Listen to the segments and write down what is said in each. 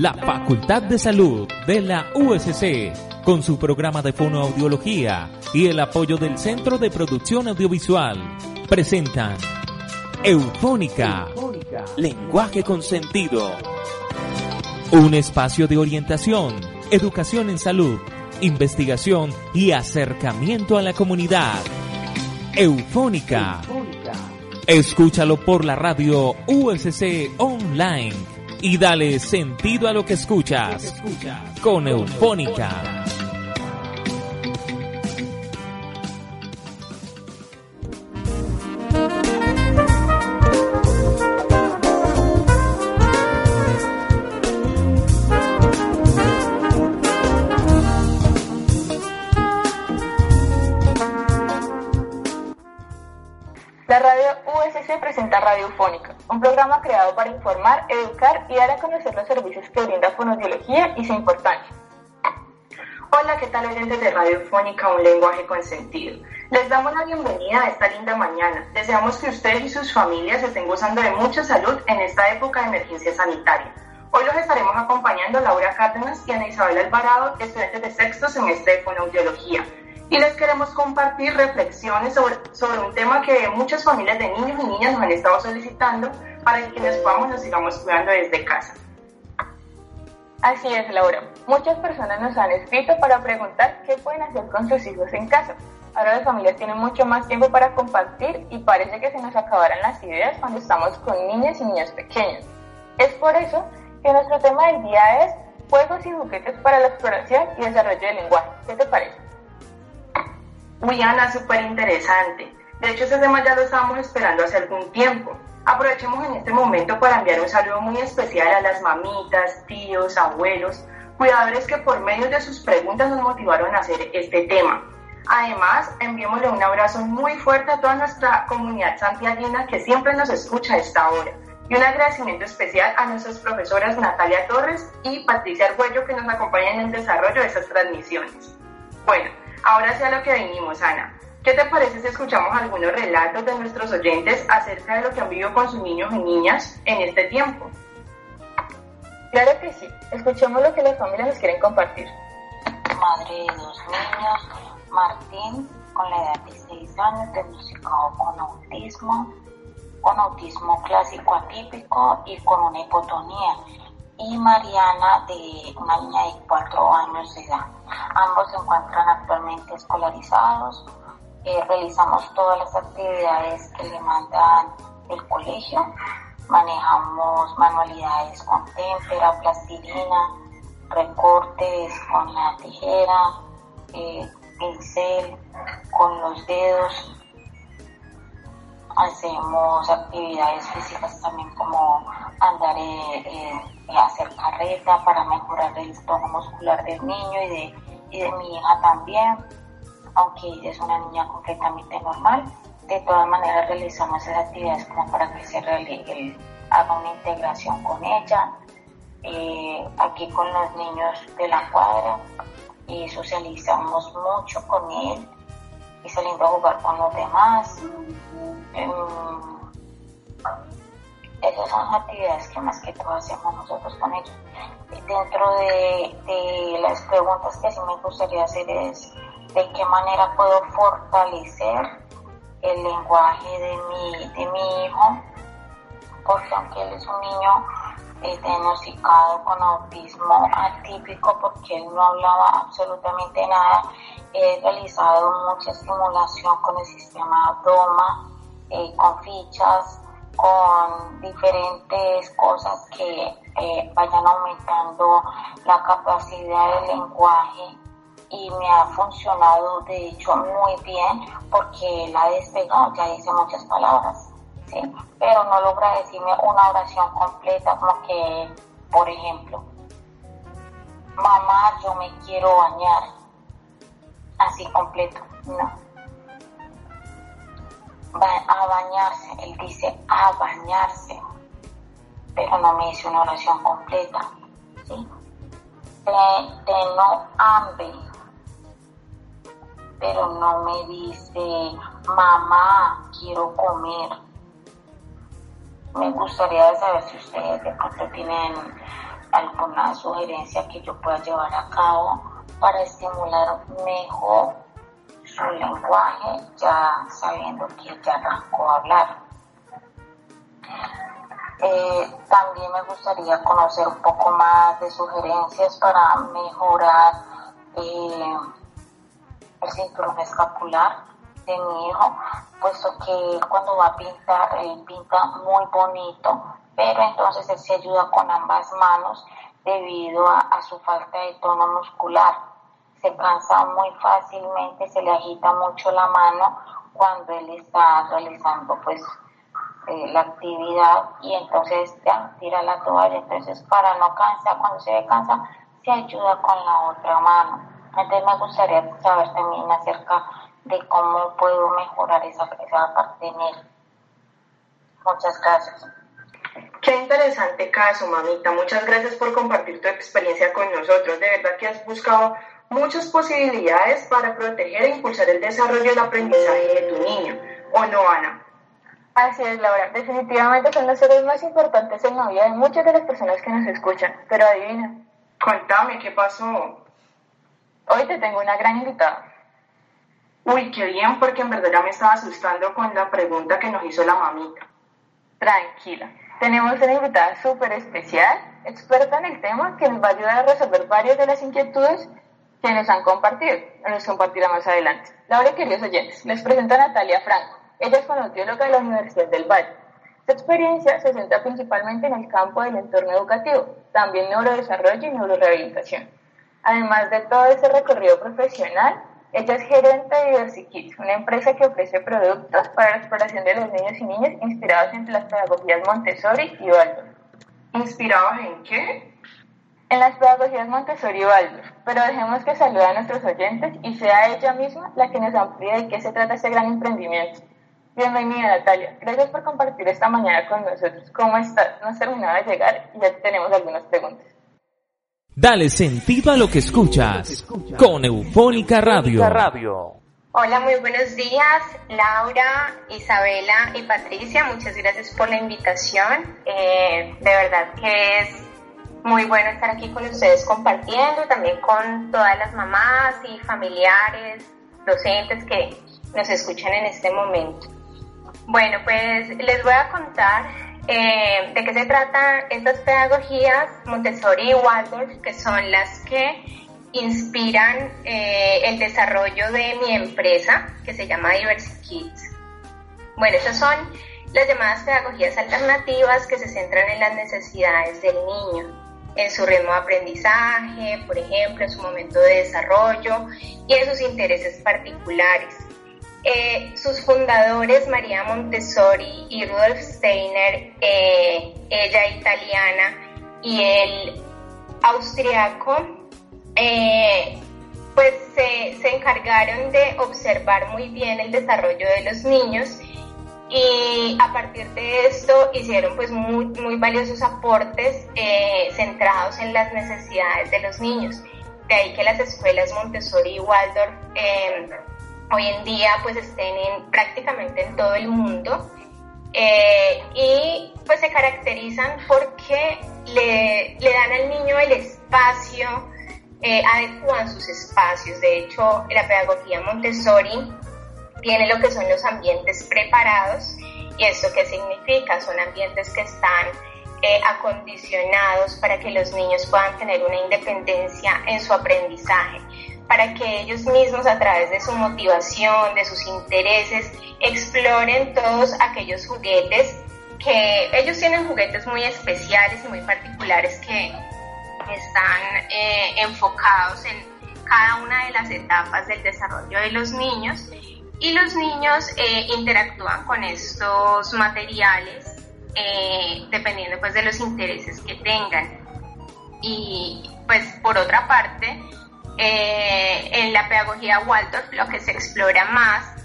la Facultad de Salud de la USC, con su programa de fonoaudiología y el apoyo del Centro de Producción Audiovisual, presentan Eufónica, lenguaje con sentido. Un espacio de orientación, educación en salud, investigación y acercamiento a la comunidad. Eufónica. Escúchalo por la radio USC Online y dale sentido a lo que escuchas con Eufónica. Y dar a conocer los servicios que brinda Fonodiología y su importancia. Hola, ¿qué tal oyentes de Radiofónica, un lenguaje con sentido? Les damos la bienvenida a esta linda mañana. Deseamos que ustedes y sus familias estén gozando de mucha salud en esta época de emergencia sanitaria. Hoy los estaremos acompañando Laura Cárdenas y Ana Isabel Alvarado, estudiantes de sexto semestre de Fonoaudiología y les queremos compartir reflexiones sobre, sobre un tema que muchas familias de niños y niñas nos han estado solicitando para que quienes podamos nos sigamos cuidando desde casa. Así es, Laura. Muchas personas nos han escrito para preguntar qué pueden hacer con sus hijos en casa. Ahora las familias tienen mucho más tiempo para compartir y parece que se nos acabarán las ideas cuando estamos con niñas y niños pequeños. Es por eso que nuestro tema del día es juegos y juguetes para la exploración y desarrollo del lenguaje. ¿Qué te parece? Uy, Ana, súper interesante. De hecho, ese tema ya lo estábamos esperando hace algún tiempo. Aprovechemos en este momento para enviar un saludo muy especial a las mamitas, tíos, abuelos, cuidadores que por medio de sus preguntas nos motivaron a hacer este tema. Además, enviémosle un abrazo muy fuerte a toda nuestra comunidad santiaguina que siempre nos escucha a esta hora. Y un agradecimiento especial a nuestras profesoras Natalia Torres y Patricia Arguello que nos acompañan en el desarrollo de estas transmisiones. Bueno, Ahora sí a lo que vinimos, Ana. ¿Qué te parece si escuchamos algunos relatos de nuestros oyentes acerca de lo que han vivido con sus niños y niñas en este tiempo? Claro que sí. Escuchemos lo que las familias nos quieren compartir. Madre de dos niños, Martín, con la edad de 6 años, diagnosticado con autismo, con autismo clásico atípico y con una hipotonía y Mariana de una niña de cuatro años de edad. Ambos se encuentran actualmente escolarizados. Eh, realizamos todas las actividades que le mandan el colegio. Manejamos manualidades con témpera, plastilina, recortes con la tijera, eh, pincel, con los dedos. Hacemos actividades físicas también como andar eh, hacer carreta para mejorar el tono muscular del niño y de, y de mi hija también, aunque ella es una niña completamente normal. De todas maneras realizamos esas actividades como para que se realice, haga una integración con ella. Eh, aquí con los niños de la cuadra y socializamos mucho con él y saliendo a jugar con los demás. Em, esas son actividades que más que todo hacemos nosotros con ellos. Dentro de, las preguntas que sí me gustaría hacer es de qué manera puedo fortalecer el lenguaje de mi, de mi hijo, porque aunque él es un niño eh, diagnosticado con autismo atípico, porque él no hablaba absolutamente nada, he realizado mucha estimulación con el sistema DOMA, eh, con fichas, con diferentes cosas que eh, vayan aumentando la capacidad del lenguaje y me ha funcionado de hecho muy bien porque la despegado, ya dice muchas palabras, ¿sí? pero no logra decirme una oración completa como que, por ejemplo, mamá, yo me quiero bañar, así completo, no a bañarse, él dice a bañarse, pero no me dice una oración completa, ¿sí? De, no hambre, pero no me dice mamá, quiero comer. Me gustaría saber si ustedes de pronto tienen alguna sugerencia que yo pueda llevar a cabo para estimular mejor su lenguaje, ya sabiendo que ya arrancó a hablar. Eh, también me gustaría conocer un poco más de sugerencias para mejorar eh, el cinturón escapular de mi hijo, puesto que cuando va a pintar, él pinta muy bonito, pero entonces él se ayuda con ambas manos debido a, su falta de tono muscular. Se cansa muy fácilmente, se le agita mucho la mano cuando él está realizando pues eh, la actividad y entonces ya tira la toalla. Entonces para no cansar, cuando se cansa, se ayuda con la otra mano. Entonces me gustaría saber también acerca de cómo puedo mejorar esa, esa parte en él. Muchas gracias. Qué interesante caso, mamita. Muchas gracias por compartir tu experiencia con nosotros. De verdad que has buscado muchas posibilidades para proteger e impulsar el desarrollo y el aprendizaje de tu niño. ¿O no, Ana? Así es, Laura. Definitivamente son los seres más importantes en la vida de muchas de las personas que nos escuchan. Pero adivina. Cuéntame, ¿qué pasó? Hoy te tengo una gran invitada. Uy, qué bien, porque en verdad ya me estaba asustando con la pregunta que nos hizo la mamita. Tranquila. Tenemos una invitada súper especial, experta en el tema, que nos va a ayudar a resolver varias de las inquietudes que nos han compartido. Nos compartirá más adelante. Laura, queridos oyentes, les presento a Natalia Franco. Ella es fonoaudióloga de la Universidad del Valle. Su experiencia se centra principalmente en el campo del entorno educativo, también neurodesarrollo y neurorehabilitación. Además de todo ese recorrido profesional, ella es gerente de DiversiKids, una empresa que ofrece productos para la exploración de los niños y niñas inspirados en las pedagogías Montessori y Waldorf. ¿Inspirados en qué? En las pedagogías Montessori y Waldorf, pero dejemos que salude a nuestros oyentes y sea ella misma la que nos amplíe de qué se trata este gran emprendimiento. Bienvenida Natalia, gracias por compartir esta mañana con nosotros. ¿Cómo estás? No has terminado de llegar y ya tenemos algunas preguntas. Dale sentido a lo que escuchas con Eufónica Radio. Hola, muy buenos días, Laura, Isabela y Patricia. Muchas gracias por la invitación. Eh, de verdad que es muy bueno estar aquí con ustedes compartiendo, también con todas las mamás y familiares, docentes que nos escuchan en este momento. Bueno, pues les voy a contar eh, de qué se tratan estas pedagogías Montessori y Waldorf, que son las que inspiran eh, el desarrollo de mi empresa, que se llama Diversity Kids. Bueno, estas son las llamadas pedagogías alternativas que se centran en las necesidades del niño, en su ritmo de aprendizaje, por ejemplo, en su momento de desarrollo y en sus intereses particulares. Eh, sus fundadores, María Montessori y Rudolf Steiner, eh, ella italiana y él austriaco, eh, pues se, se, encargaron de observar muy bien el desarrollo de los niños y a partir de esto hicieron pues muy, muy valiosos aportes centrados en las necesidades de los niños. De ahí que las escuelas Montessori y Waldorf hoy en día pues estén en, prácticamente en todo el mundo. Eh, y pues se caracterizan porque le, dan al niño el espacio, eh, adecuan sus espacios. De hecho, la pedagogía Montessori tiene lo que son los ambientes preparados. Y esto qué significa, son ambientes que están eh, acondicionados para que los niños puedan tener una independencia en su aprendizaje para que ellos mismos a través de su motivación, de sus intereses, exploren todos aquellos juguetes que ellos tienen juguetes muy especiales y muy particulares que están eh, enfocados en cada una de las etapas del desarrollo de los niños. Y los niños eh, interactúan con estos materiales eh, dependiendo pues de los intereses que tengan. Y pues por otra parte eh, en la pedagogía Waldorf lo que se explora más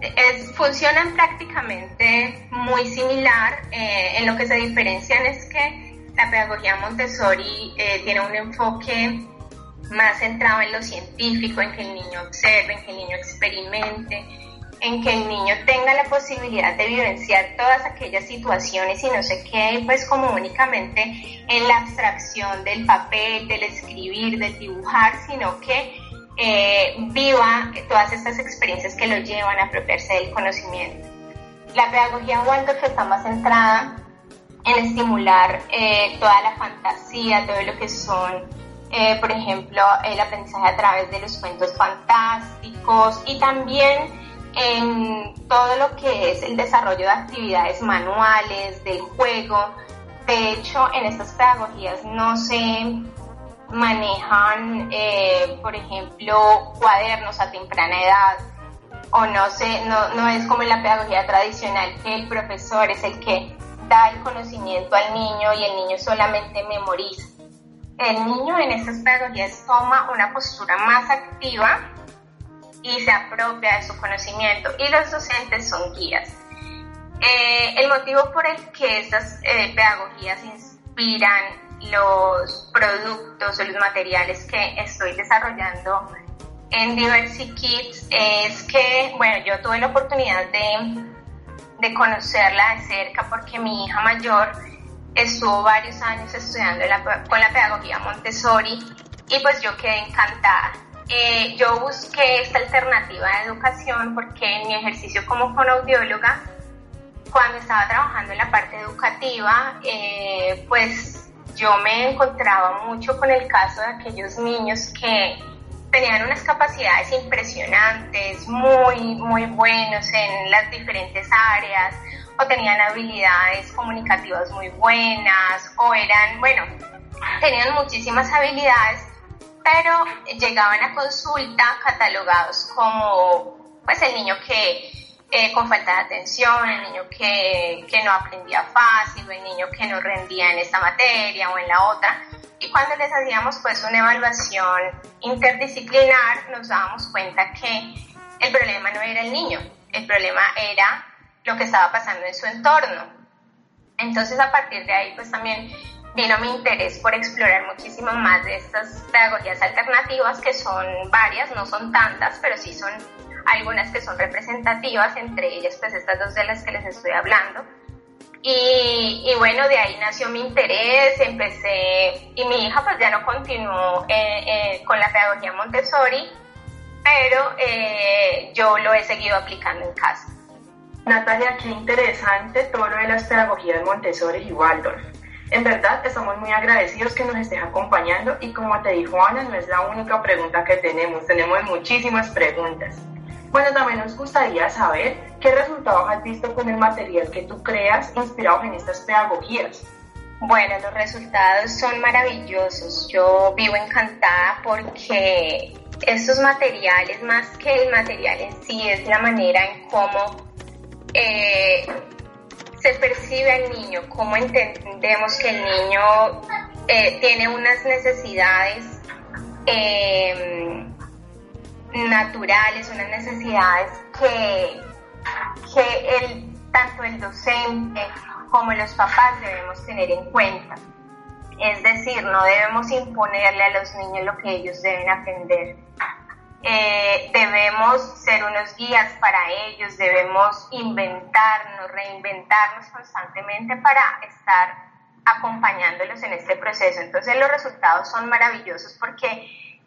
es, funcionan prácticamente muy similar. Eh, en lo que se diferencian es que la pedagogía Montessori eh, tiene un enfoque más centrado en lo científico, en que el niño observe, en que el niño experimente, en que el niño tenga la posibilidad de vivenciar todas aquellas situaciones y no se quede pues como únicamente en la abstracción del papel, del escribir, del dibujar, sino que eh, viva todas estas experiencias que lo llevan a apropiarse del conocimiento. La pedagogía Waldorf está más centrada en estimular eh, toda la fantasía, todo lo que son, eh, por ejemplo, el aprendizaje a través de los cuentos fantásticos y también en todo lo que es el desarrollo de actividades manuales, del juego. De hecho, en estas pedagogías no se manejan, eh, por ejemplo, cuadernos a temprana edad o no sé, no, no es como en la pedagogía tradicional que el profesor es el que da el conocimiento al niño y el niño solamente memoriza. El niño en estas pedagogías toma una postura más activa y se apropia de su conocimiento y los docentes son guías. Eh, el motivo por el que estas eh, pedagogías inspiran los productos o los materiales que estoy desarrollando en Diversity Kids es que, bueno, yo tuve la oportunidad de, de conocerla de cerca porque mi hija mayor estuvo varios años estudiando con la pedagogía Montessori y pues yo quedé encantada. Eh, yo busqué esta alternativa de educación porque en mi ejercicio como fonoaudióloga, cuando estaba trabajando en la parte educativa, eh, pues yo me encontraba mucho con el caso de aquellos niños que tenían unas capacidades impresionantes, muy, muy buenos en las diferentes áreas, o tenían habilidades comunicativas muy buenas, o eran, bueno, tenían muchísimas habilidades, pero llegaban a consulta catalogados como, pues, el niño que eh, con falta de atención, el niño que, que no aprendía fácil, o el niño que no rendía en esta materia o en la otra. Y cuando les hacíamos pues una evaluación interdisciplinar, nos dábamos cuenta que el problema no era el niño, el problema era lo que estaba pasando en su entorno. Entonces a partir de ahí pues también vino mi interés por explorar muchísimo más de estas pedagogías alternativas que son varias, no son tantas, pero sí son algunas que son representativas, entre ellas pues estas dos de las que les estoy hablando y, bueno, de ahí nació mi interés, empecé, y mi hija pues ya no continuó eh, eh, con la pedagogía Montessori, pero eh, yo lo he seguido aplicando en casa. Natalia, qué interesante todo lo de las pedagogías Montessori y Waldorf. En verdad, estamos muy agradecidos que nos estés acompañando y como te dijo Ana, no es la única pregunta que tenemos, tenemos muchísimas preguntas. Bueno, también nos gustaría saber qué resultados has visto con el material que tú creas inspirados en estas pedagogías. Bueno, los resultados son maravillosos. Yo vivo encantada porque estos materiales, más que el material en sí, es la manera en cómo eh, se percibe al niño, cómo entendemos que el niño eh, tiene unas necesidades eh, naturales, unas necesidades que, que el, tanto el docente como los papás debemos tener en cuenta. Es decir, no debemos imponerle a los niños lo que ellos deben aprender. Eh, debemos ser unos guías para ellos, debemos inventarnos, reinventarnos constantemente para estar acompañándolos en este proceso. Entonces los resultados son maravillosos porque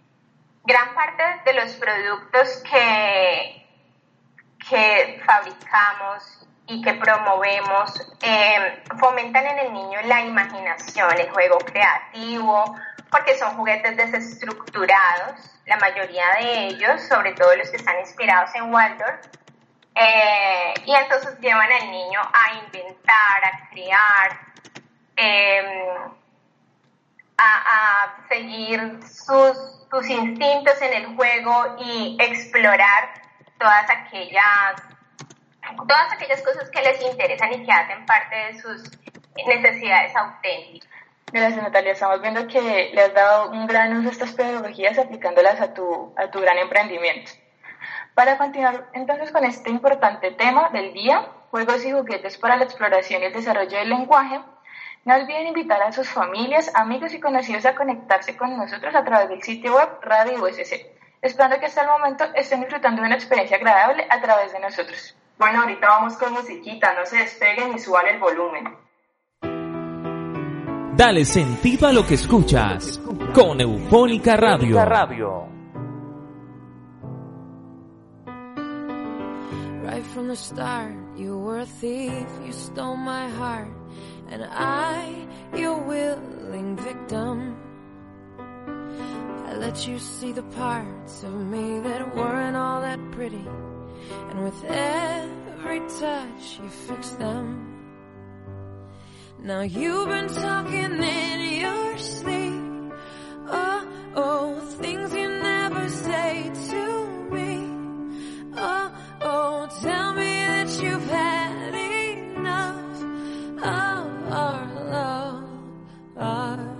gran parte de los productos que, que fabricamos y que promovemos eh, fomentan en el niño la imaginación, el juego creativo, porque son juguetes desestructurados, la mayoría de ellos, sobre todo los que están inspirados en Waldorf, eh, y entonces llevan al niño a inventar, a crear, eh, a, seguir sus tus instintos en el juego y explorar todas aquellas, todas aquellas cosas que les interesan y que hacen parte de sus necesidades auténticas. Gracias Natalia, estamos viendo que le has dado un gran uso a estas pedagogías aplicándolas a tu, a tu gran emprendimiento. Para continuar entonces con este importante tema del día, juegos y juguetes para la exploración y el desarrollo del lenguaje, no olviden invitar a sus familias, amigos y conocidos a conectarse con nosotros a través del sitio web Radio USC. esperando que hasta el momento estén disfrutando de una experiencia agradable a través de nosotros. Bueno, ahorita vamos con musiquita, no se despeguen y suban el volumen. Dale sentido a lo que escuchas con Eufónica Radio. Radio. Right from the start, you were a thief, you stole my heart, and I, your willing victim. I let you see the parts of me that weren't all that pretty, and with every touch, you fixed them. Now you've been talking in your sleep. Oh, oh, things you never say to me. Oh, oh, tell me that you've had enough of our love, our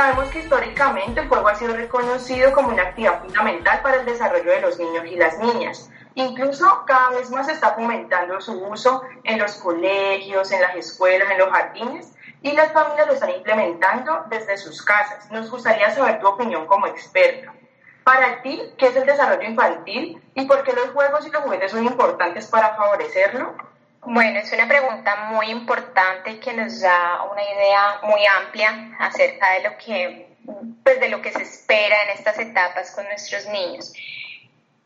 sabemos que históricamente el juego ha sido reconocido como una actividad fundamental para el desarrollo de los niños y las niñas. Incluso cada vez más se está fomentando su uso en los colegios, en las escuelas, en los jardines y las familias lo están implementando desde sus casas. Nos gustaría saber tu opinión como experta. Para ti, ¿qué es el desarrollo infantil y por qué los juegos y los juguetes son importantes para favorecerlo? Bueno, es una pregunta muy importante que nos da una idea muy amplia acerca de lo que, pues de lo que se espera en estas etapas con nuestros niños.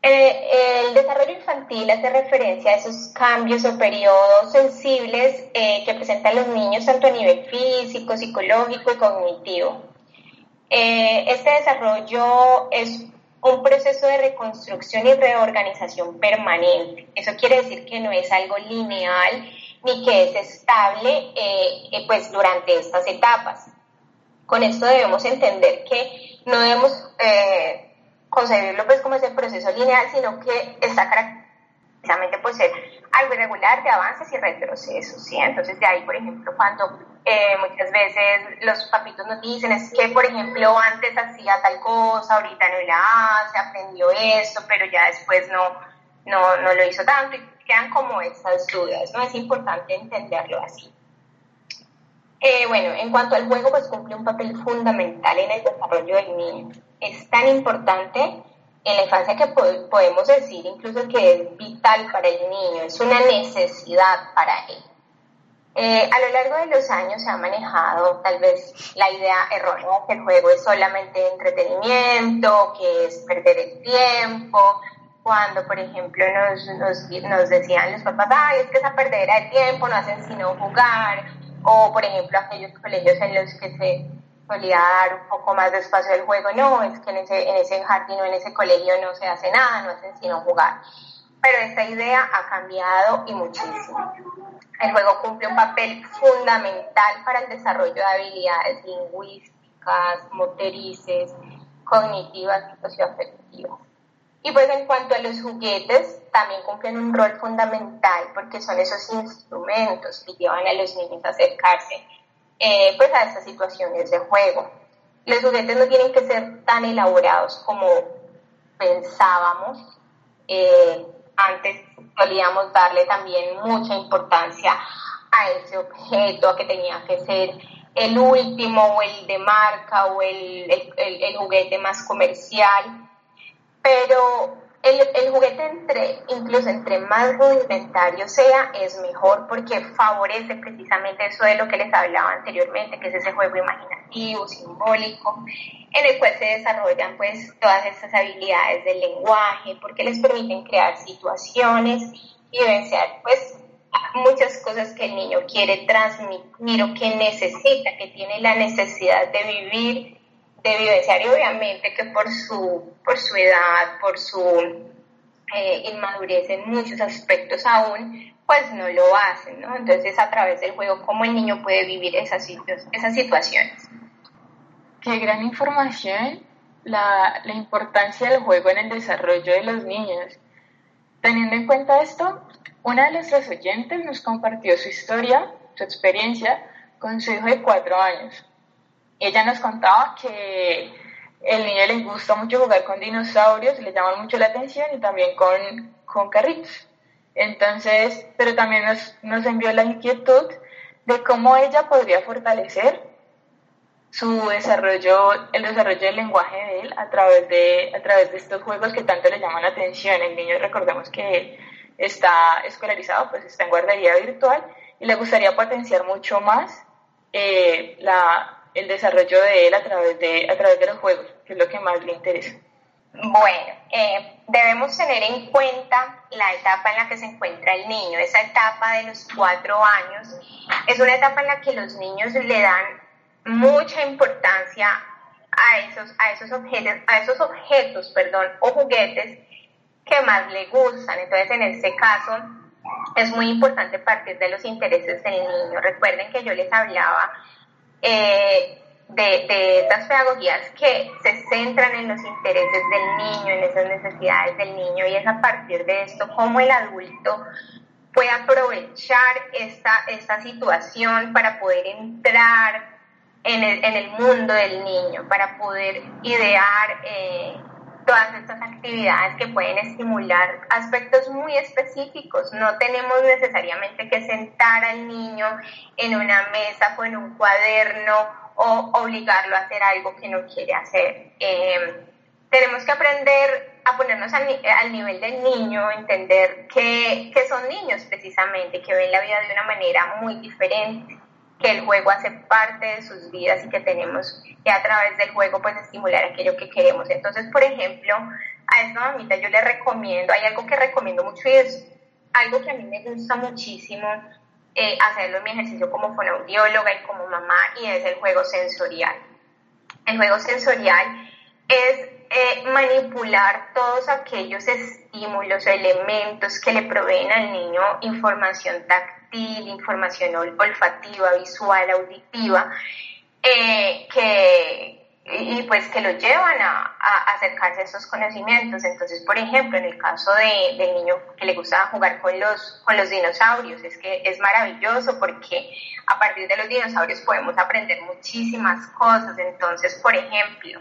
Eh, el desarrollo infantil hace referencia a esos cambios o periodos sensibles eh, que presentan los niños tanto a nivel físico, psicológico y cognitivo. Eh, este desarrollo es un proceso de reconstrucción y reorganización permanente. Eso quiere decir que no es algo lineal ni que es estable pues durante estas etapas. Con esto debemos entender que no debemos concebirlo pues como ese proceso lineal, sino que está caracterizado por ser algo irregular de avances y retrocesos, ¿sí? Entonces de ahí, por ejemplo, cuando eh, muchas veces los papitos nos dicen es que, por ejemplo, antes hacía tal cosa, ahorita no la hace, aprendió esto, pero ya después no, no, no lo hizo tanto y quedan como esas dudas, ¿no? Es importante entenderlo así. Eh, bueno, en cuanto al juego, pues cumple un papel fundamental en el desarrollo del niño. Es tan importante en la infancia que podemos decir incluso que es vital para el niño, es una necesidad para él. Eh, a lo largo de los años se ha manejado tal vez la idea errónea que el juego es solamente entretenimiento, que es perder el tiempo, cuando por ejemplo nos, nos, nos decían los papás, ay, es que esa perdera de tiempo, no hacen sino jugar, o por ejemplo aquellos colegios en los que se solía dar un poco más de espacio al juego, no, es que en ese, en ese jardín o en ese colegio no se hace nada, no hacen sino jugar. Pero esta idea ha cambiado y muchísimo. El juego cumple un papel fundamental para el desarrollo de habilidades lingüísticas, motrices, cognitivas y socioafectivas. Y pues en cuanto a los juguetes, también cumplen un rol fundamental porque son esos instrumentos que llevan a los niños a acercarse eh, pues a estas situaciones de juego. Los juguetes no tienen que ser tan elaborados como pensábamos. Eh, antes solíamos darle también mucha importancia a ese objeto, a que tenía que ser el último o el de marca o el, el, el juguete más comercial. Pero el, el, juguete entre, incluso entre más rudimentario sea, es mejor porque favorece precisamente eso de lo que les hablaba anteriormente, que es ese juego imaginativo, simbólico, en el cual se desarrollan pues todas estas habilidades del lenguaje, porque les permiten crear situaciones y vivenciar pues muchas cosas que el niño quiere transmitir o que necesita, que tiene la necesidad de vivir de vivenciar y obviamente que por su, por su edad, por su eh, inmadurez en muchos aspectos aún, pues no lo hacen, ¿no? Entonces a través del juego, ¿cómo el niño puede vivir esas, esas situaciones? Qué gran información, la, la importancia del juego en el desarrollo de los niños. Teniendo en cuenta esto, una de nuestras oyentes nos compartió su historia, su experiencia con su hijo de cuatro años ella nos contaba que el niño le gusta mucho jugar con dinosaurios, le llama mucho la atención y también con, con carritos. Entonces, pero también nos, nos envió la inquietud de cómo ella podría fortalecer su desarrollo, el desarrollo del lenguaje de él a través de, a través de estos juegos que tanto le llaman la atención. El niño, recordemos que está escolarizado, pues está en guardería virtual y le gustaría potenciar mucho más eh, la, el desarrollo de él a través de, a través de los juegos, que es lo que más le interesa. Bueno, eh, debemos tener en cuenta la etapa en la que se encuentra el niño. Esa etapa de los cuatro años es una etapa en la que los niños le dan mucha importancia a esos, a esos objetos, a esos objetos, perdón, o juguetes que más le gustan. Entonces, en este caso, es muy importante partir de los intereses del niño. Recuerden que yo les hablaba eh, de, de, estas pedagogías que se centran en los intereses del niño, en esas necesidades del niño, y es a partir de esto cómo el adulto puede aprovechar esta, esta situación para poder entrar en el, en el mundo del niño, para poder idear eh, todas estas actividades que pueden estimular aspectos muy específicos. No tenemos necesariamente que sentar al niño en una mesa con un cuaderno o obligarlo a hacer algo que no quiere hacer. Eh, tenemos que aprender a ponernos al, al, nivel del niño, entender que, que son niños precisamente, que ven la vida de una manera muy diferente que el juego hace parte de sus vidas y que tenemos que a través del juego pues estimular aquello que queremos. Entonces, por ejemplo, a esta mamita yo le recomiendo, hay algo que recomiendo mucho y es algo que a mí me gusta muchísimo eh, hacerlo en mi ejercicio como fonoaudióloga y como mamá y es el juego sensorial. El juego sensorial es eh, manipular todos aquellos estímulos o elementos que le proveen al niño información táctil, información olfativa, visual, auditiva, eh, que, y pues que lo llevan a, acercarse a esos conocimientos. Entonces, por ejemplo, en el caso de, del niño que le gusta jugar con los, con los dinosaurios, es que es maravilloso porque a partir de los dinosaurios podemos aprender muchísimas cosas. Entonces, por ejemplo,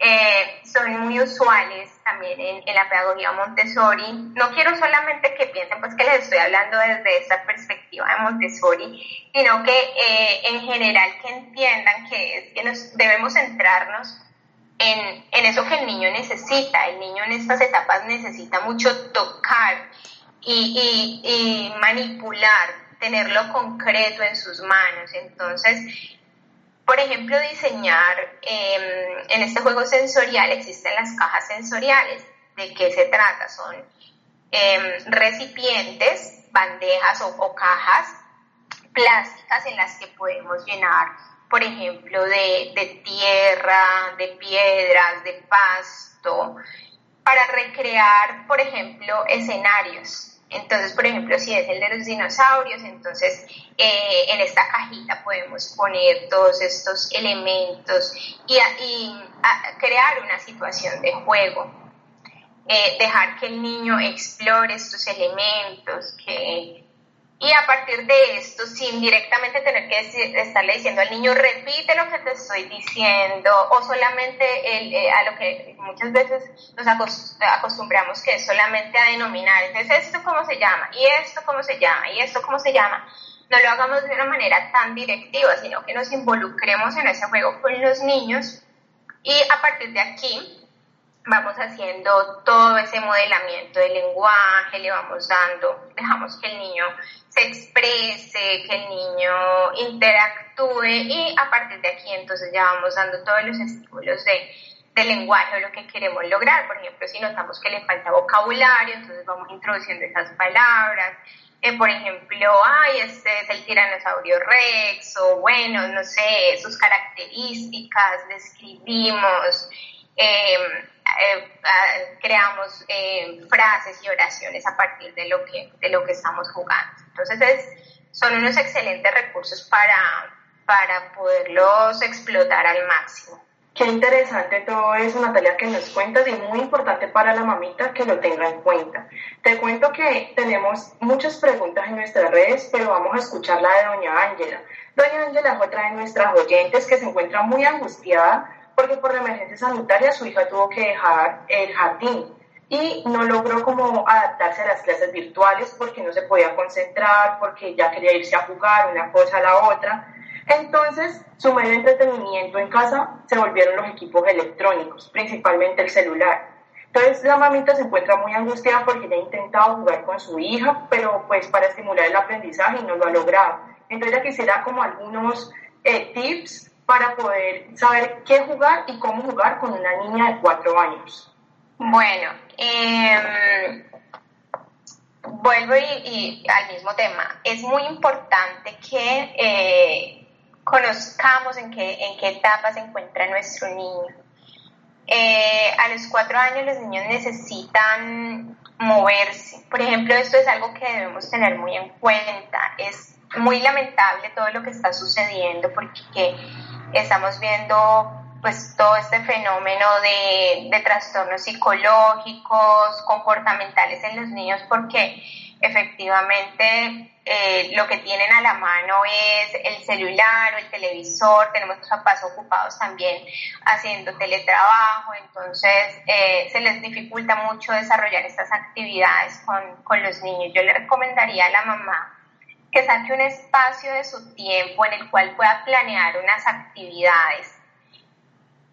eh, son muy usuales también en, en, la pedagogía Montessori. No quiero solamente que piensen pues que les estoy hablando desde esta perspectiva de Montessori, sino que eh, en general que entiendan que, es que nos debemos centrarnos en, en eso que el niño necesita. El niño en estas etapas necesita mucho tocar y, y, y manipular, tenerlo concreto en sus manos. Entonces, por ejemplo, diseñar eh, en este juego sensorial existen las cajas sensoriales. ¿De qué se trata? Son eh, recipientes, bandejas o, cajas plásticas en las que podemos llenar por ejemplo, de tierra, de piedras, de pasto, para recrear, por ejemplo, escenarios. Entonces, por ejemplo, si es el de los dinosaurios, entonces eh, en esta cajita podemos poner todos estos elementos y, crear una situación de juego. Eh, dejar que el niño explore estos elementos, que y a partir de esto, sin directamente tener que estarle diciendo al niño, repite lo que te estoy diciendo, o solamente eh, a lo que muchas veces nos acostumbramos que es solamente a denominar, entonces esto cómo se llama, y esto cómo se llama, y esto cómo se llama, no lo hagamos de una manera tan directiva, sino que nos involucremos en ese juego con los niños y a partir de aquí vamos haciendo todo ese modelamiento del lenguaje, le vamos dando, dejamos que el niño se exprese, que el niño interactúe y a partir de aquí entonces ya vamos dando todos los estímulos de, lenguaje o lo que queremos lograr. Por ejemplo, si notamos que le falta vocabulario, entonces vamos introduciendo esas palabras. Eh, por ejemplo, ay, este es el tiranosaurio rex, o bueno, no sé, sus características, describimos. Em, eh, creamos eh, frases y oraciones a partir de lo que, de lo que estamos jugando. Entonces son unos excelentes recursos para, para poderlos explotar al máximo. Qué interesante todo eso, Natalia, que nos cuentas y muy importante para la mamita que lo tenga en cuenta. Te cuento que tenemos muchas preguntas en nuestras redes, pero vamos a escuchar la de doña Ángela. Doña Ángela fue otra de nuestras oyentes que se encuentra muy angustiada porque por la emergencia sanitaria su hija tuvo que dejar el jardín y no logró como adaptarse a las clases virtuales porque no se podía concentrar, porque ya quería irse a jugar una cosa a la otra. Entonces, su medio de entretenimiento en casa se volvieron los equipos electrónicos, principalmente el celular. Entonces, la mamita se encuentra muy angustiada porque ella ha intentado jugar con su hija, pero pues para estimular el aprendizaje no lo ha logrado. Entonces, ella quisiera como algunos eh, tips para poder saber qué jugar y cómo jugar con una niña de cuatro años? Bueno, em, vuelvo y, al mismo tema. Es muy importante que eh, conozcamos en qué, en qué etapa se encuentra nuestro niño. Eh, a los cuatro años los niños necesitan moverse. Por ejemplo, esto es algo que debemos tener muy en cuenta. Es muy lamentable todo lo que está sucediendo porque estamos viendo pues todo este fenómeno de, de, trastornos psicológicos, comportamentales en los niños, porque efectivamente eh, lo que tienen a la mano es el celular o el televisor, tenemos papás ocupados también haciendo teletrabajo, entonces eh, se les dificulta mucho desarrollar estas actividades con, con los niños. Yo le recomendaría a la mamá que saque un espacio de su tiempo en el cual pueda planear unas actividades.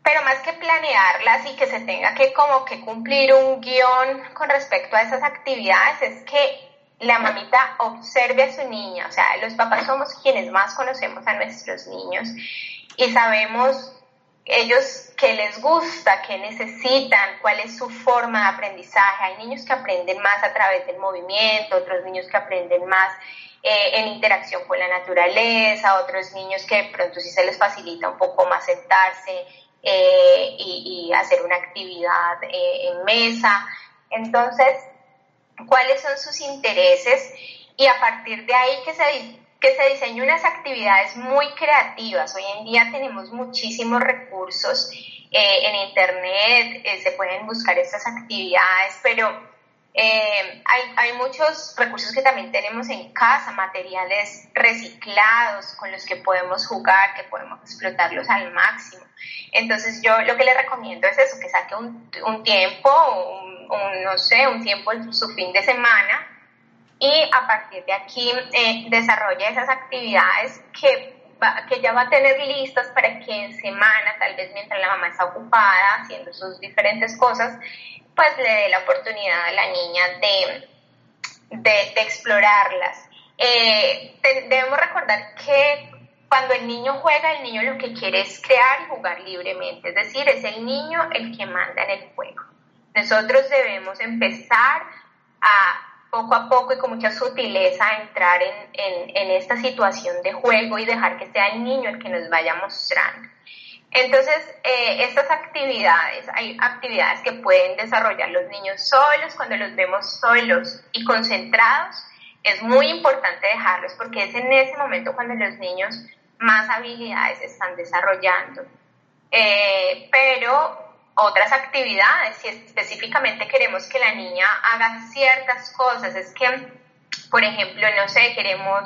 Pero más que planearlas y que se tenga que como que cumplir un guion con respecto a esas actividades, es que la mamita observe a su niña. O sea, los papás somos quienes más conocemos a nuestros niños y sabemos ellos qué les gusta, qué necesitan, cuál es su forma de aprendizaje. Hay niños que aprenden más a través del movimiento, otros niños que aprenden más eh, en interacción con la naturaleza, otros niños que de pronto sí se les facilita un poco más sentarse eh, y, hacer una actividad eh, en mesa. Entonces, ¿cuáles son sus intereses? Y a partir de ahí que se, que se diseñen unas actividades muy creativas. Hoy en día tenemos muchísimos recursos en Internet, se pueden buscar estas actividades, pero eh, hay, muchos recursos que también tenemos en casa, materiales reciclados con los que podemos jugar, que podemos explotarlos al máximo. Entonces yo lo que le recomiendo es eso, que saque un, un tiempo, un, no sé, un tiempo en su fin de semana y a partir de aquí eh, desarrolla esas actividades que, que ya va a tener listas para que en semana, tal vez mientras la mamá está ocupada haciendo sus diferentes cosas, pues le dé la oportunidad a la niña de, de, explorarlas. Eh, debemos recordar que cuando el niño juega, el niño lo que quiere es crear y jugar libremente, es decir, es el niño el que manda en el juego. Nosotros debemos empezar a poco a poco y con mucha sutileza entrar en, en, esta situación de juego y dejar que sea el niño el que nos vaya mostrando. Entonces, eh, estas actividades, hay actividades que pueden desarrollar los niños solos, cuando los vemos solos y concentrados, es muy importante dejarlos porque es en ese momento cuando los niños más habilidades están desarrollando. Eh, pero otras actividades, si específicamente queremos que la niña haga ciertas cosas, es que, por ejemplo, no sé, queremos,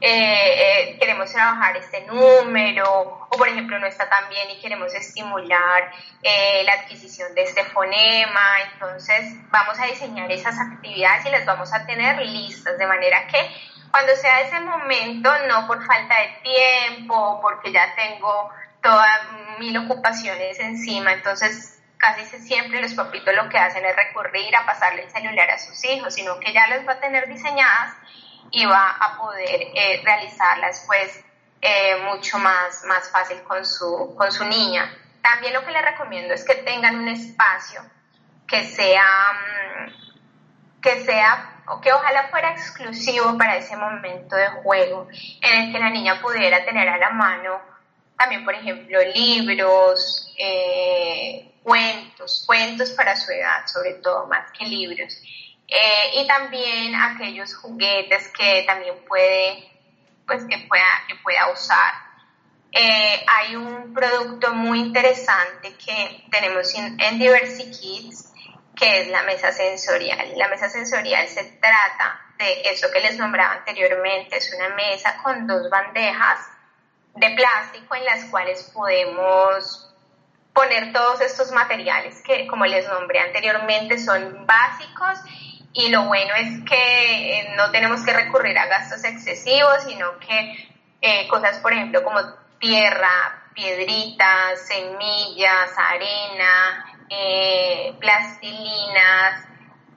eh, eh, queremos trabajar este número, o por ejemplo no está tan bien y queremos estimular eh, la adquisición de este fonema, entonces vamos a diseñar esas actividades y las vamos a tener listas, de manera que cuando sea ese momento, no por falta de tiempo, porque ya tengo todas mil ocupaciones encima, entonces casi siempre los papitos lo que hacen es recurrir a pasarle el celular a sus hijos, sino que ya las va a tener diseñadas y va a poder eh, realizarlas pues eh, mucho más, más fácil con su, con su niña. También lo que les recomiendo es que tengan un espacio que sea, mm, que sea o que ojalá fuera exclusivo para ese momento de juego en el que la niña pudiera tener a la mano también, por ejemplo, libros, eh, cuentos, cuentos para su edad, sobre todo más que libros. Eh, y también aquellos juguetes que también puede, pues que pueda, que pueda usar. Eh, hay un producto muy interesante que tenemos en, en Diversity Kids, que es la mesa sensorial. La mesa sensorial se trata de eso que les nombraba anteriormente, es una mesa con dos bandejas de plástico en las cuales podemos poner todos estos materiales que, como les nombré anteriormente, son básicos y lo bueno es que eh, no tenemos que recurrir a gastos excesivos, sino que eh, cosas, por ejemplo, como tierra, piedritas, semillas, arena, eh, plastilinas,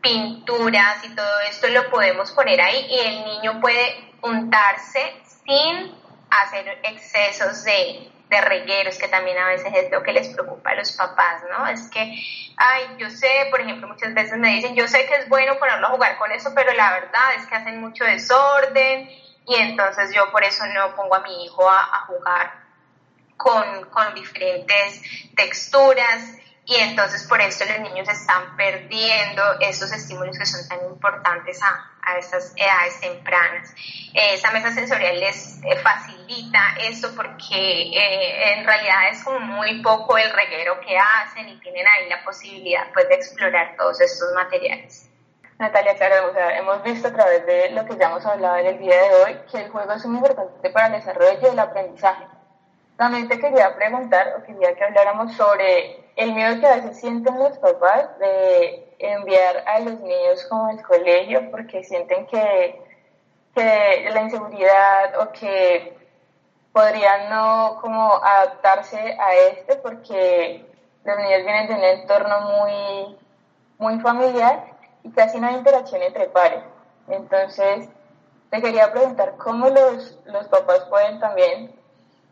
pinturas y todo esto lo podemos poner ahí. Y el niño puede untarse sin hacer excesos de, de regueros, que también a veces es lo que les preocupa a los papás, ¿no? Es que, ay, yo sé, por ejemplo, muchas veces me dicen, yo sé que es bueno ponerlo a jugar con eso, pero la verdad es que hacen mucho desorden y entonces yo por eso no pongo a mi hijo a, a jugar con, con diferentes texturas y entonces por eso los niños están perdiendo esos estímulos que son tan importantes a, a estas edades tempranas. Eh, esa mesa sensorial les eh, facilita esto porque eh, en realidad es como muy poco el reguero que hacen y tienen ahí la posibilidad pues de explorar todos estos materiales. Natalia, claro, o sea, hemos visto a través de lo que ya hemos hablado en el día de hoy que el juego es muy importante para el desarrollo y el aprendizaje. También te quería preguntar o quería que habláramos sobre el miedo que a veces sienten los papás de enviar a los niños como al colegio porque sienten que, que la inseguridad o que podrían no como adaptarse a este porque los niños vienen de un entorno muy, muy familiar y casi no hay interacción entre pares. Entonces, te quería preguntar cómo los, los papás pueden también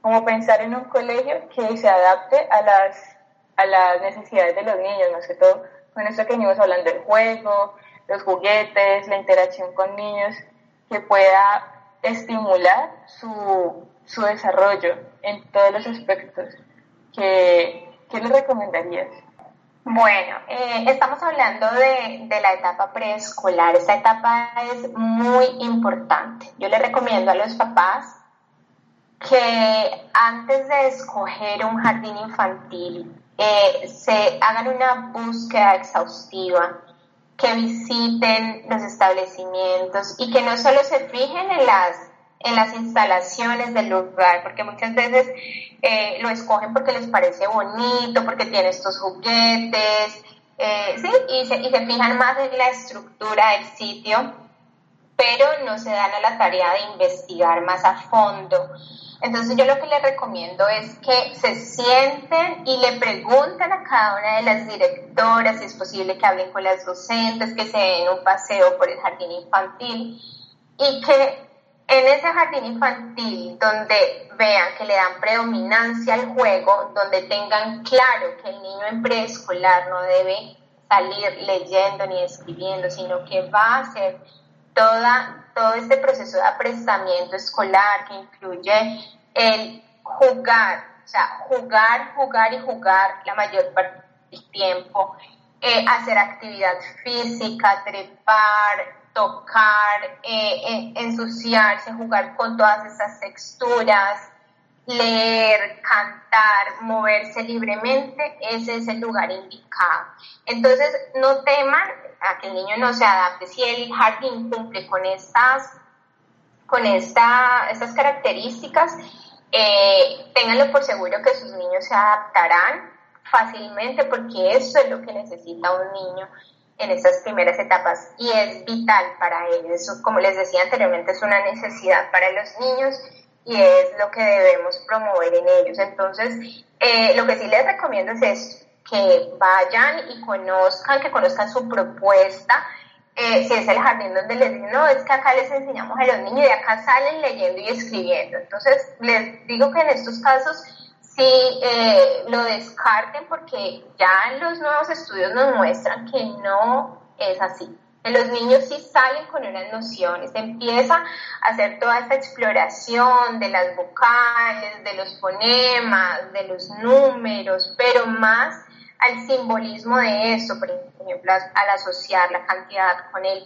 como pensar en un colegio que se adapte a las, a las necesidades de los niños, más que todo con esto que venimos hablando del juego, los juguetes, la interacción con niños, que pueda estimular su, su desarrollo en todos los aspectos. ¿Qué, qué le recomendarías? Bueno, eh, estamos hablando de, de, la etapa preescolar. Esta etapa es muy importante. Yo le recomiendo a los papás que antes de escoger un jardín infantil eh, se hagan una búsqueda exhaustiva, que visiten los establecimientos y que no solo se fijen en las, en las instalaciones del lugar, porque muchas veces eh, lo escogen porque les parece bonito, porque tiene estos juguetes, eh, ¿sí? y, se, y se fijan más en la estructura del sitio, pero no se dan a la tarea de investigar más a fondo entonces yo lo que les recomiendo es que se sienten y le pregunten a cada una de las directoras si es posible que hablen con las docentes, que se den un paseo por el jardín infantil y que en ese jardín infantil donde vean que le dan predominancia al juego, donde tengan claro que el niño en preescolar no debe salir leyendo ni escribiendo, sino que va a ser toda, todo este proceso de aprestamiento escolar que incluye el jugar, o sea, jugar, jugar y jugar la mayor parte del tiempo, eh, hacer actividad física, trepar, tocar, eh, ensuciarse, jugar con todas esas texturas, leer, cantar, moverse libremente, ese es el lugar indicado. Entonces, no teman a que el niño no se adapte. Si el jardín cumple con estas, con esta, estas características, eh, ténganlo por seguro que sus niños se adaptarán fácilmente porque eso es lo que necesita un niño en estas primeras etapas y es vital para ellos. como les decía anteriormente, es una necesidad para los niños y es lo que debemos promover en ellos. Entonces, eh, lo que sí les recomiendo es esto, que vayan y conozcan, que conozcan su propuesta. Eh, si es el jardín donde les dicen, no, es que acá les enseñamos a los niños y de acá salen leyendo y escribiendo. Entonces, les digo que en estos casos sí eh, lo descarten porque ya los nuevos estudios nos muestran que no es así. Los niños sí salen con unas nociones, empieza a hacer toda esta exploración de las vocales, de los fonemas, de los números, pero más al simbolismo de eso, por ejemplo, al asociar la cantidad con el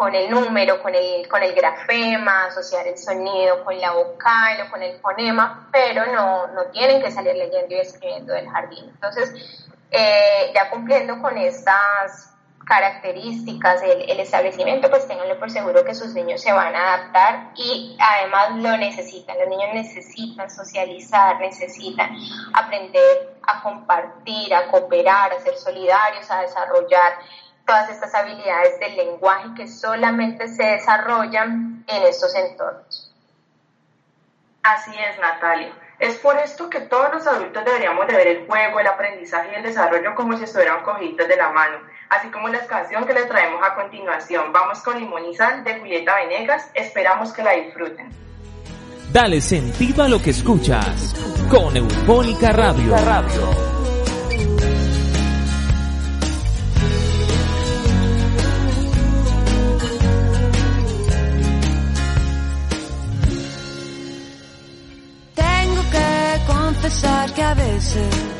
con el número, con el, con el grafema, asociar el sonido con la vocal o con el fonema, pero no, no tienen que salir leyendo y escribiendo del jardín. Entonces, eh, ya cumpliendo con estas características el establecimiento, pues tenganlo por seguro que sus niños se van a adaptar y además lo necesitan. Los niños necesitan socializar, necesitan aprender a compartir, a cooperar, a ser solidarios, a desarrollar todas estas habilidades del lenguaje que solamente se desarrollan en estos entornos. Así es, Natalia. Es por esto que todos los adultos deberíamos de ver el juego, el aprendizaje y el desarrollo como si estuvieran cogidos de la mano, así como la canción que le traemos a continuación. Vamos con Limón y Sal de Julieta Venegas, esperamos que la disfruten. Dale sentido a lo que escuchas con Eufónica Radio. Radio. que a veces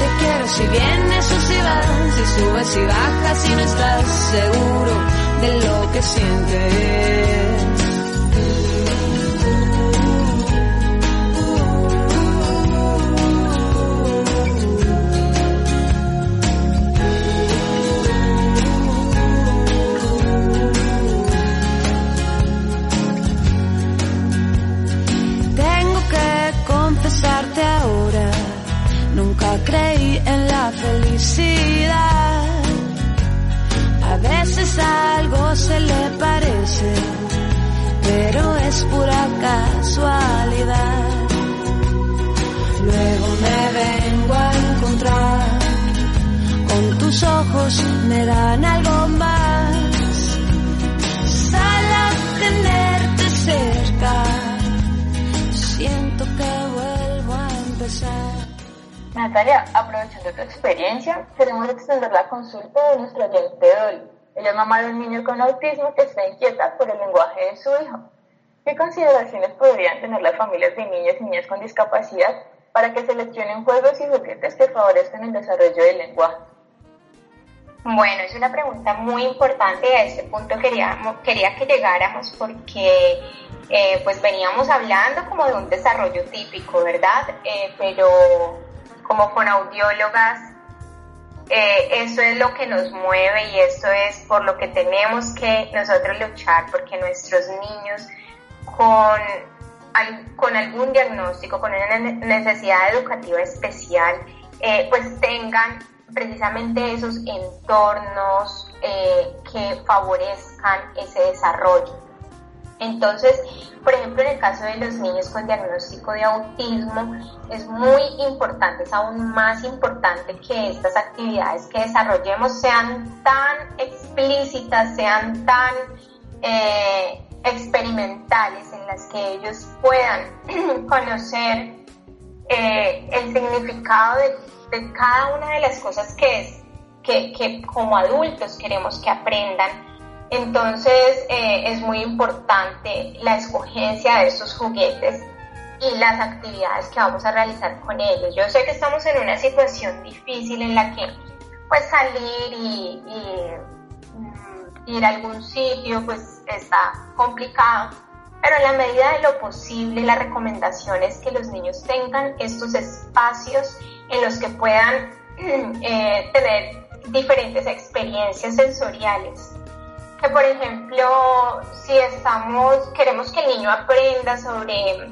te quiero si vienes o si vas, si subes y bajas y no estás seguro de lo que sientes. Se le parece, pero es pura casualidad. Luego me vengo a encontrar, con tus ojos me dan algo más. Sal tenerte cerca, siento que vuelvo a empezar. Natalia, aprovechando tu experiencia, queremos extender la consulta de nuestro oyente Dolly. Es mamá de un niño con autismo que está inquieta por el lenguaje de su hijo. ¿Qué consideraciones podrían tener las familias de niños y niñas con discapacidad para que seleccionen juegos y juguetes que favorezcan el desarrollo del lenguaje? Bueno, es una pregunta muy importante y a este punto quería, quería que llegáramos porque eh, pues veníamos hablando como de un desarrollo típico, ¿verdad? Eh, pero como con audiólogas, eh, eso es lo que nos mueve y eso es por lo que tenemos que nosotros luchar, porque nuestros niños con, con algún diagnóstico, con una necesidad educativa especial, pues tengan precisamente esos entornos eh, que favorezcan ese desarrollo. Entonces, por ejemplo, en el caso de los niños con diagnóstico de autismo, es muy importante, es aún más importante que estas actividades que desarrollemos sean tan explícitas, sean tan eh, experimentales, en las que ellos puedan conocer eh, el significado de cada una de las cosas que, es, que como adultos queremos que aprendan. Entonces eh, es muy importante la escogencia de estos juguetes y las actividades que vamos a realizar con ellos. Yo sé que estamos en una situación difícil en la que pues salir y, mm, ir a algún sitio pues está complicado, pero en la medida de lo posible la recomendación es que los niños tengan estos espacios en los que puedan eh, tener diferentes experiencias sensoriales. Que por ejemplo, si estamos, queremos que el niño aprenda sobre,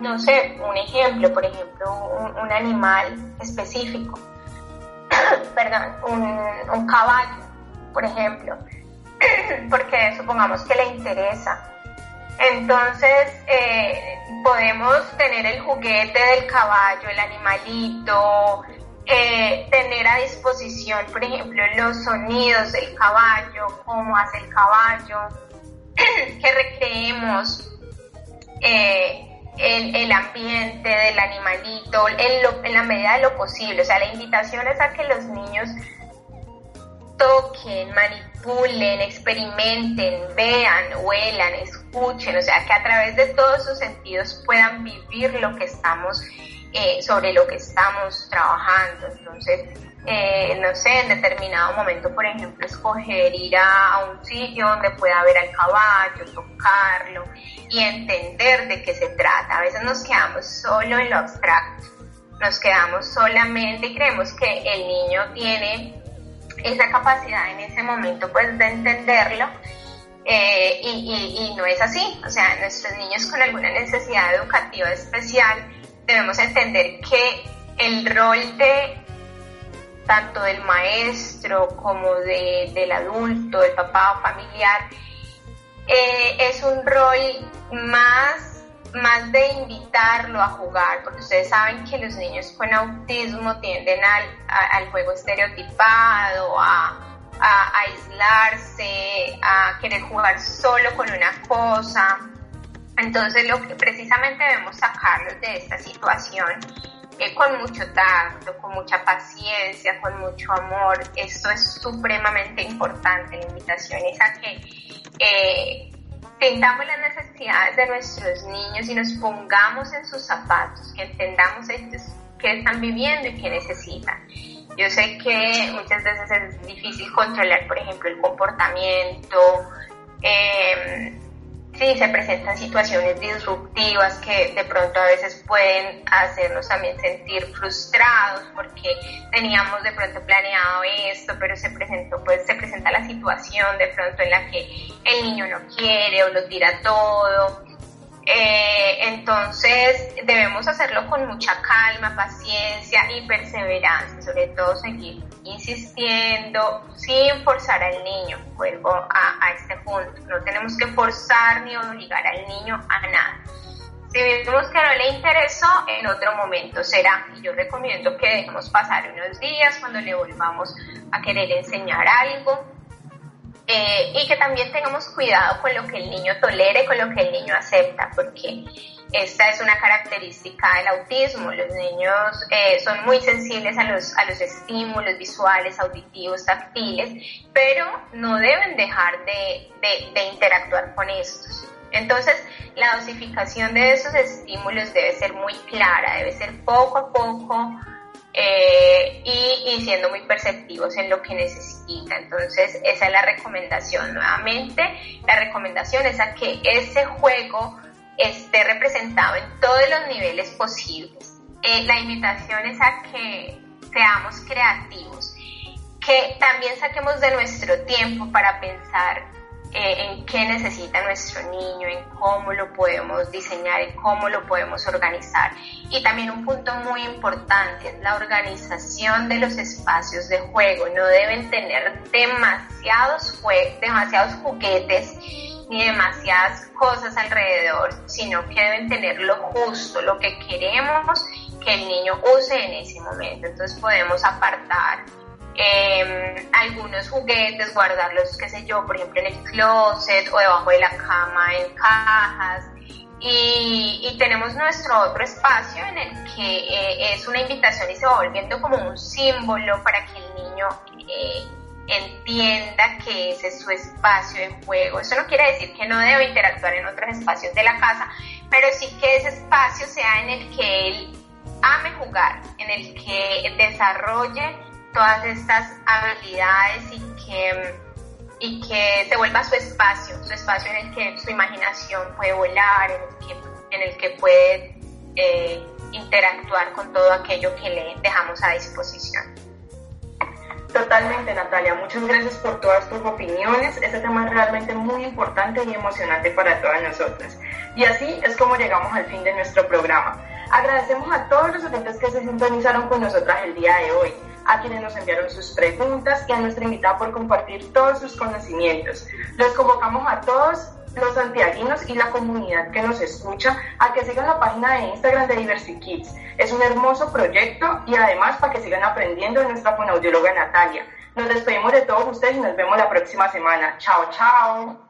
no sé, un ejemplo, por ejemplo, un, animal específico, perdón, un, caballo, por ejemplo, porque supongamos que le interesa. Entonces, eh, podemos tener el juguete del caballo, el animalito, eh, tener a disposición, por ejemplo, los sonidos del caballo, cómo hace el caballo, que recreemos eh, el, ambiente del animalito en, en la medida de lo posible. O sea, la invitación es a que los niños toquen, manipulen, experimenten, vean, huelan, escuchen, o sea, que a través de todos sus sentidos puedan vivir lo que estamos, eh, sobre lo que estamos trabajando. Entonces, eh, no sé, en determinado momento, por ejemplo, escoger ir a, un sitio donde pueda ver al caballo, tocarlo y entender de qué se trata. A veces nos quedamos solo en lo abstracto, nos quedamos solamente y creemos que el niño tiene esa capacidad en ese momento pues de entenderlo eh, y, no es así. O sea, nuestros niños con alguna necesidad educativa especial debemos entender que el rol de tanto del maestro como del adulto, del papá o familiar, eh, es un rol más más de invitarlo a jugar, porque ustedes saben que los niños con autismo tienden al, al juego estereotipado, a, a, aislarse, a querer jugar solo con una cosa. Entonces, lo que precisamente debemos sacarlos de esta situación eh, con mucho tacto, con mucha paciencia, con mucho amor. Esto es supremamente importante. La invitación es a que eh, entendamos las necesidades de nuestros niños y nos pongamos en sus zapatos, que entendamos ellos qué están viviendo y qué necesitan. Yo sé que muchas veces es difícil controlar, por ejemplo, el comportamiento. Eh, sí se presentan situaciones disruptivas que de pronto a veces pueden hacernos también sentir frustrados porque teníamos de pronto planeado esto, pero se presentó, pues se presenta la situación de pronto en la que el niño no quiere o lo tira todo eh, entonces debemos hacerlo con mucha calma, paciencia y perseverancia, sobre todo seguir insistiendo sin forzar al niño. Vuelvo a, este punto, no tenemos que forzar ni obligar al niño a nada. Si vemos que no le interesó, en otro momento será. Y yo recomiendo que dejemos pasar unos días cuando le volvamos a querer enseñar algo eh, y que también tengamos cuidado con lo que el niño tolere, con lo que el niño acepta, porque esta es una característica del autismo. Los niños eh, son muy sensibles a los, a los estímulos visuales, auditivos, táctiles, pero no deben dejar de, de, de interactuar con estos. Entonces, la dosificación de esos estímulos debe ser muy clara, debe ser poco a poco, eh, y, siendo muy perceptivos en lo que necesita. Entonces, esa es la recomendación. Nuevamente, la recomendación es a que ese juego esté representado en todos los niveles posibles. Eh, la invitación es a que seamos creativos, que también saquemos de nuestro tiempo para pensar eh, en qué necesita nuestro niño, en cómo lo podemos diseñar, en cómo lo podemos organizar. Y también un punto muy importante es la organización de los espacios de juego. No deben tener demasiados, demasiados juguetes ni demasiadas cosas alrededor, sino que deben tener lo justo, lo que queremos que el niño use en ese momento. Entonces podemos apartar eh, algunos juguetes, guardarlos, qué sé yo, por ejemplo en el closet o debajo de la cama en cajas. Y, tenemos nuestro otro espacio en el que eh, es una invitación y se va volviendo como un símbolo para que el niño eh, entienda que ese es su espacio de juego. Eso no quiere decir que no debe interactuar en otros espacios de la casa, pero sí que ese espacio sea en el que él ame jugar, en el que desarrolle todas estas habilidades y que, y que se vuelva su espacio, su espacio en el que su imaginación puede volar, en el que, en el que puede eh, interactuar con todo aquello que le dejamos a disposición. Totalmente, Natalia. Muchas gracias por todas tus opiniones. Este tema es realmente muy importante y emocionante para todas nosotras. Y así es como llegamos al fin de nuestro programa. Agradecemos a todos los oyentes que se sintonizaron con nosotras el día de hoy a quienes nos enviaron sus preguntas y a nuestra invitada por compartir todos sus conocimientos. Los convocamos a todos los santiaguinos y la comunidad que nos escucha a que sigan la página de Instagram de Diversity Kids. Es un hermoso proyecto y además para que sigan aprendiendo nuestra fonoaudióloga Natalia. Nos despedimos de todos ustedes y nos vemos la próxima semana. Chao, chao.